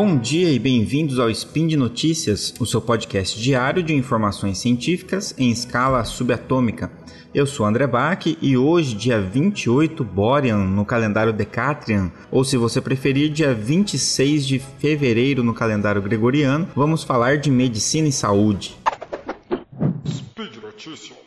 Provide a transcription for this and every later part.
Bom dia e bem-vindos ao Spin de Notícias, o seu podcast diário de informações científicas em escala subatômica. Eu sou André Bach e hoje, dia 28 Borean no calendário Decatrian, ou se você preferir, dia 26 de fevereiro no calendário gregoriano, vamos falar de medicina e saúde. Speed Notícias.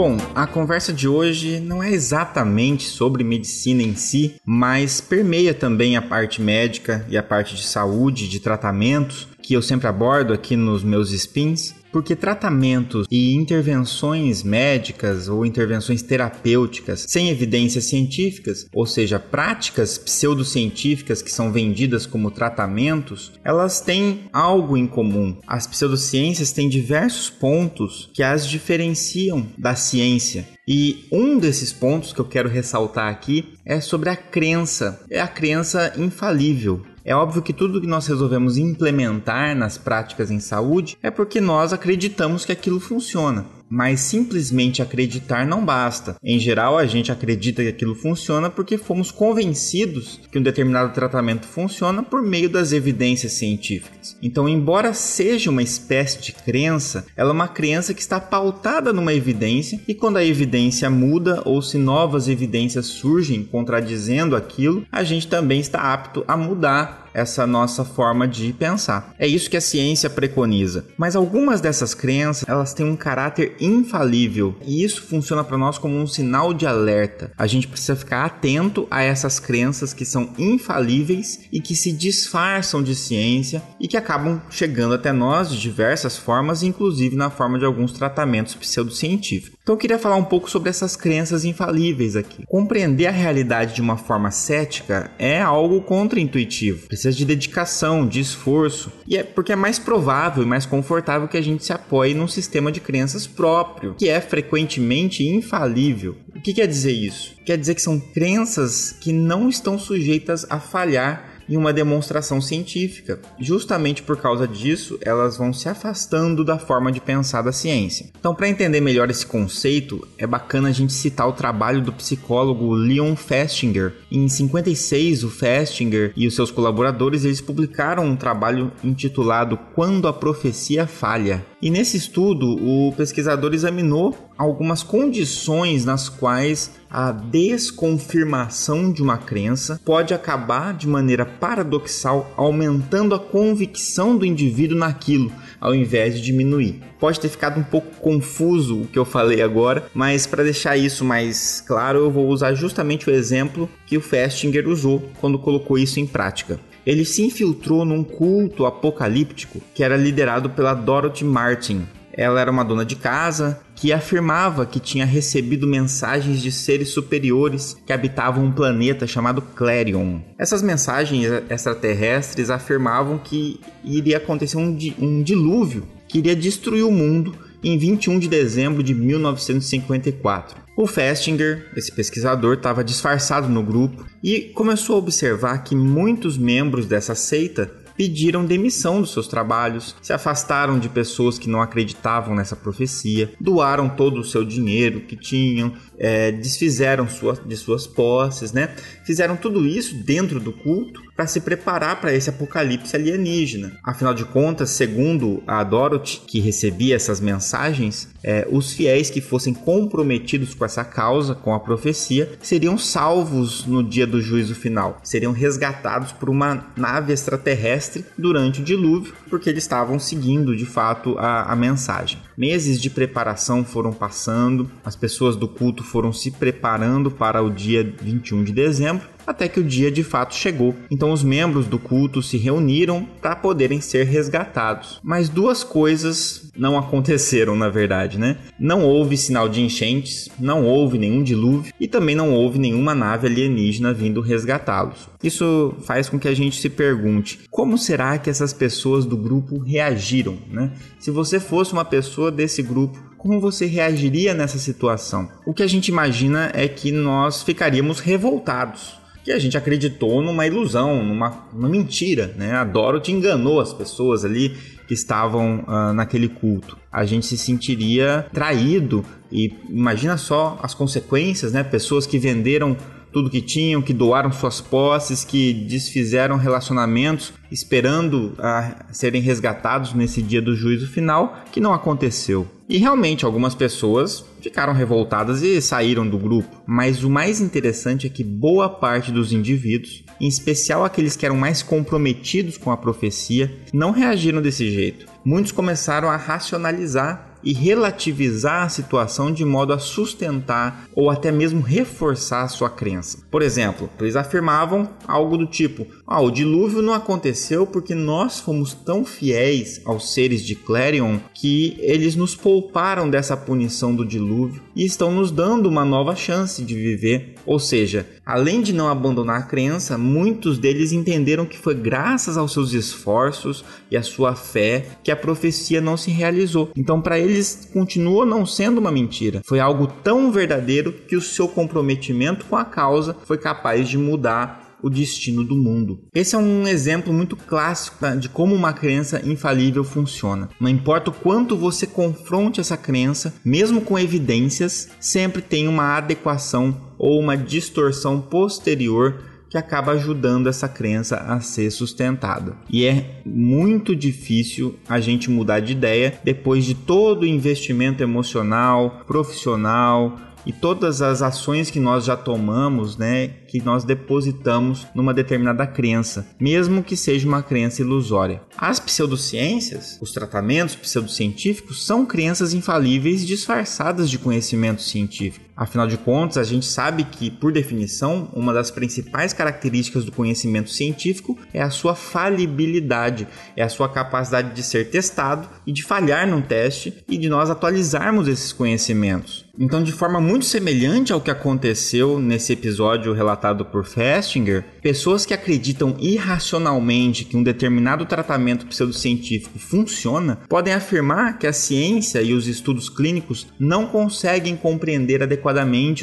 Bom, a conversa de hoje não é exatamente sobre medicina em si, mas permeia também a parte médica e a parte de saúde, de tratamentos, que eu sempre abordo aqui nos meus spins, porque tratamentos e intervenções médicas ou intervenções terapêuticas sem evidências científicas, ou seja, práticas pseudocientíficas que são vendidas como tratamentos, elas têm algo em comum. As pseudociências têm diversos pontos que as diferenciam da ciência. E um desses pontos que eu quero ressaltar aqui é sobre a crença. É a crença infalível. É óbvio que tudo que nós resolvemos implementar nas práticas em saúde é porque nós acreditamos que aquilo funciona mas simplesmente acreditar não basta. Em geral, a gente acredita que aquilo funciona porque fomos convencidos que um determinado tratamento funciona por meio das evidências científicas. Então, embora seja uma espécie de crença, ela é uma crença que está pautada numa evidência e quando a evidência muda ou se novas evidências surgem contradizendo aquilo, a gente também está apto a mudar essa nossa forma de pensar. É isso que a ciência preconiza. Mas algumas dessas crenças, elas têm um caráter infalível e isso funciona para nós como um sinal de alerta. A gente precisa ficar atento a essas crenças que são infalíveis e que se disfarçam de ciência e que acabam chegando até nós de diversas formas, inclusive na forma de alguns tratamentos pseudocientíficos. Então eu queria falar um pouco sobre essas crenças infalíveis aqui. Compreender a realidade de uma forma cética é algo contraintuitivo. Precisa de dedicação, de esforço. E é porque é mais provável e mais confortável que a gente se apoie num sistema de crenças próprio, que é frequentemente infalível. O que quer dizer isso? Quer dizer que são crenças que não estão sujeitas a falhar em uma demonstração científica. Justamente por causa disso, elas vão se afastando da forma de pensar da ciência. Então, para entender melhor esse conceito, é bacana a gente citar o trabalho do psicólogo Leon Festinger. Em 56, o Festinger e os seus colaboradores eles publicaram um trabalho intitulado Quando a profecia falha. E nesse estudo, o pesquisador examinou algumas condições nas quais a desconfirmação de uma crença pode acabar de maneira paradoxal aumentando a convicção do indivíduo naquilo, ao invés de diminuir. Pode ter ficado um pouco confuso o que eu falei agora, mas para deixar isso mais claro, eu vou usar justamente o exemplo que o Festinger usou quando colocou isso em prática ele se infiltrou num culto apocalíptico que era liderado pela Dorothy Martin. Ela era uma dona de casa que afirmava que tinha recebido mensagens de seres superiores que habitavam um planeta chamado Clarion. Essas mensagens extraterrestres afirmavam que iria acontecer um, um dilúvio que iria destruir o mundo em 21 de dezembro de 1954. O Festinger, esse pesquisador, estava disfarçado no grupo e começou a observar que muitos membros dessa seita pediram demissão dos seus trabalhos, se afastaram de pessoas que não acreditavam nessa profecia, doaram todo o seu dinheiro que tinham, é, desfizeram sua, de suas posses, né? Fizeram tudo isso dentro do culto para se preparar para esse apocalipse alienígena. Afinal de contas, segundo a Dorothy, que recebia essas mensagens, é, os fiéis que fossem comprometidos com essa causa, com a profecia, seriam salvos no dia do juízo final, seriam resgatados por uma nave extraterrestre durante o dilúvio, porque eles estavam seguindo de fato a, a mensagem. Meses de preparação foram passando, as pessoas do culto foram se preparando para o dia 21 de dezembro até que o dia de fato chegou. Então os membros do culto se reuniram para poderem ser resgatados. Mas duas coisas não aconteceram, na verdade, né? Não houve sinal de enchentes, não houve nenhum dilúvio e também não houve nenhuma nave alienígena vindo resgatá-los. Isso faz com que a gente se pergunte: como será que essas pessoas do grupo reagiram, né? Se você fosse uma pessoa desse grupo, como você reagiria nessa situação? O que a gente imagina é que nós ficaríamos revoltados que a gente acreditou numa ilusão, numa, numa mentira, né? A Dorothy enganou as pessoas ali que estavam uh, naquele culto. A gente se sentiria traído e imagina só as consequências, né? Pessoas que venderam tudo que tinham, que doaram suas posses, que desfizeram relacionamentos esperando a serem resgatados nesse dia do juízo final, que não aconteceu. E realmente algumas pessoas ficaram revoltadas e saíram do grupo, mas o mais interessante é que boa parte dos indivíduos, em especial aqueles que eram mais comprometidos com a profecia, não reagiram desse jeito. Muitos começaram a racionalizar e relativizar a situação de modo a sustentar ou até mesmo reforçar sua crença. Por exemplo, eles afirmavam algo do tipo: ah, o dilúvio não aconteceu porque nós fomos tão fiéis aos seres de Clarion que eles nos pouparam dessa punição do dilúvio e estão nos dando uma nova chance de viver. Ou seja, além de não abandonar a crença, muitos deles entenderam que foi graças aos seus esforços e à sua fé que a profecia não se realizou. Então, para eles, continua não sendo uma mentira. Foi algo tão verdadeiro que o seu comprometimento com a causa foi capaz de mudar o destino do mundo. Esse é um exemplo muito clássico de como uma crença infalível funciona. Não importa o quanto você confronte essa crença, mesmo com evidências, sempre tem uma adequação ou uma distorção posterior que acaba ajudando essa crença a ser sustentada. E é muito difícil a gente mudar de ideia depois de todo o investimento emocional, profissional, e todas as ações que nós já tomamos, né, que nós depositamos numa determinada crença, mesmo que seja uma crença ilusória. As pseudociências, os tratamentos pseudocientíficos são crenças infalíveis disfarçadas de conhecimento científico. Afinal de contas, a gente sabe que, por definição, uma das principais características do conhecimento científico é a sua falibilidade, é a sua capacidade de ser testado e de falhar num teste e de nós atualizarmos esses conhecimentos. Então, de forma muito semelhante ao que aconteceu nesse episódio relatado por Festinger, pessoas que acreditam irracionalmente que um determinado tratamento pseudocientífico funciona podem afirmar que a ciência e os estudos clínicos não conseguem compreender adequadamente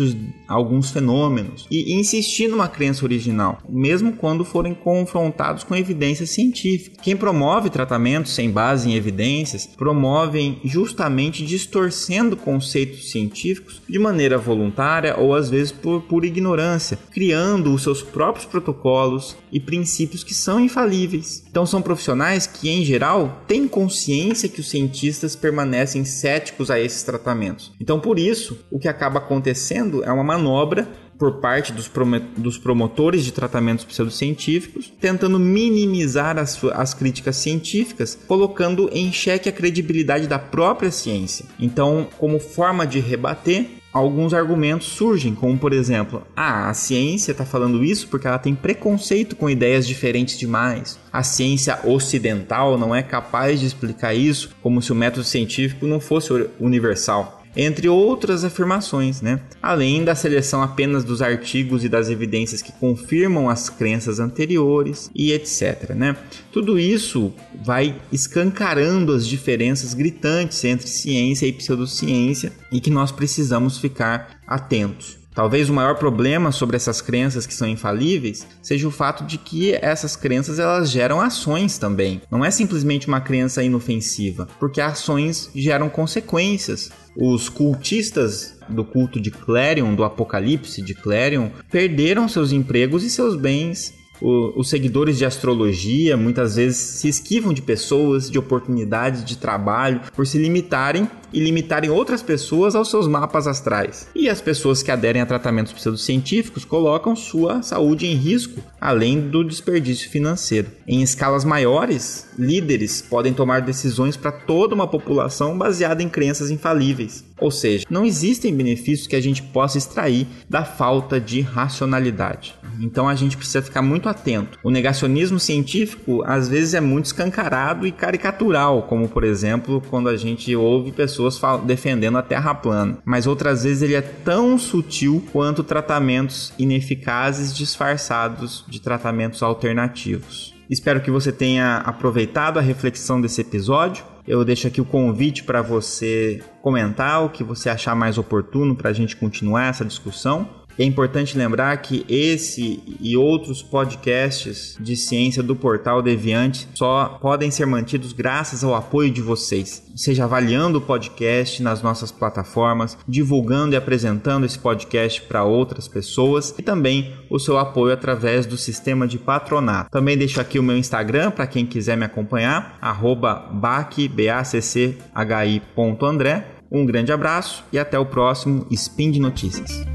os, alguns fenômenos e insistir numa crença original, mesmo quando forem confrontados com evidências científicas. Quem promove tratamentos sem base em evidências promovem justamente distorcendo conceitos científicos de maneira voluntária ou às vezes por pura ignorância, criando os seus próprios protocolos e princípios que são infalíveis. Então são profissionais que em geral têm consciência que os cientistas permanecem céticos a esses tratamentos. Então por isso, o que acaba acontecendo é uma manobra por parte dos, dos promotores de tratamentos pseudocientíficos, tentando minimizar as, as críticas científicas, colocando em xeque a credibilidade da própria ciência. Então, como forma de rebater, alguns argumentos surgem, como por exemplo, ah, a ciência está falando isso porque ela tem preconceito com ideias diferentes demais. A ciência ocidental não é capaz de explicar isso como se o método científico não fosse universal entre outras afirmações, né? Além da seleção apenas dos artigos e das evidências que confirmam as crenças anteriores e etc, né? Tudo isso vai escancarando as diferenças gritantes entre ciência e pseudociência e que nós precisamos ficar atentos. Talvez o maior problema sobre essas crenças que são infalíveis seja o fato de que essas crenças elas geram ações também. Não é simplesmente uma crença inofensiva, porque ações geram consequências. Os cultistas do culto de Clarion, do Apocalipse de Clarion, perderam seus empregos e seus bens o, os seguidores de astrologia muitas vezes se esquivam de pessoas, de oportunidades de trabalho, por se limitarem e limitarem outras pessoas aos seus mapas astrais. E as pessoas que aderem a tratamentos pseudocientíficos colocam sua saúde em risco, além do desperdício financeiro. Em escalas maiores, líderes podem tomar decisões para toda uma população baseada em crenças infalíveis. Ou seja, não existem benefícios que a gente possa extrair da falta de racionalidade. Então a gente precisa ficar muito atento. O negacionismo científico às vezes é muito escancarado e caricatural, como por exemplo quando a gente ouve pessoas defendendo a Terra plana. Mas outras vezes ele é tão sutil quanto tratamentos ineficazes disfarçados de tratamentos alternativos. Espero que você tenha aproveitado a reflexão desse episódio. Eu deixo aqui o convite para você comentar o que você achar mais oportuno para a gente continuar essa discussão. É importante lembrar que esse e outros podcasts de ciência do portal Deviante só podem ser mantidos graças ao apoio de vocês. Seja avaliando o podcast nas nossas plataformas, divulgando e apresentando esse podcast para outras pessoas e também o seu apoio através do sistema de patronato. Também deixo aqui o meu Instagram para quem quiser me acompanhar, bacchi.andré. Um grande abraço e até o próximo Spin de Notícias.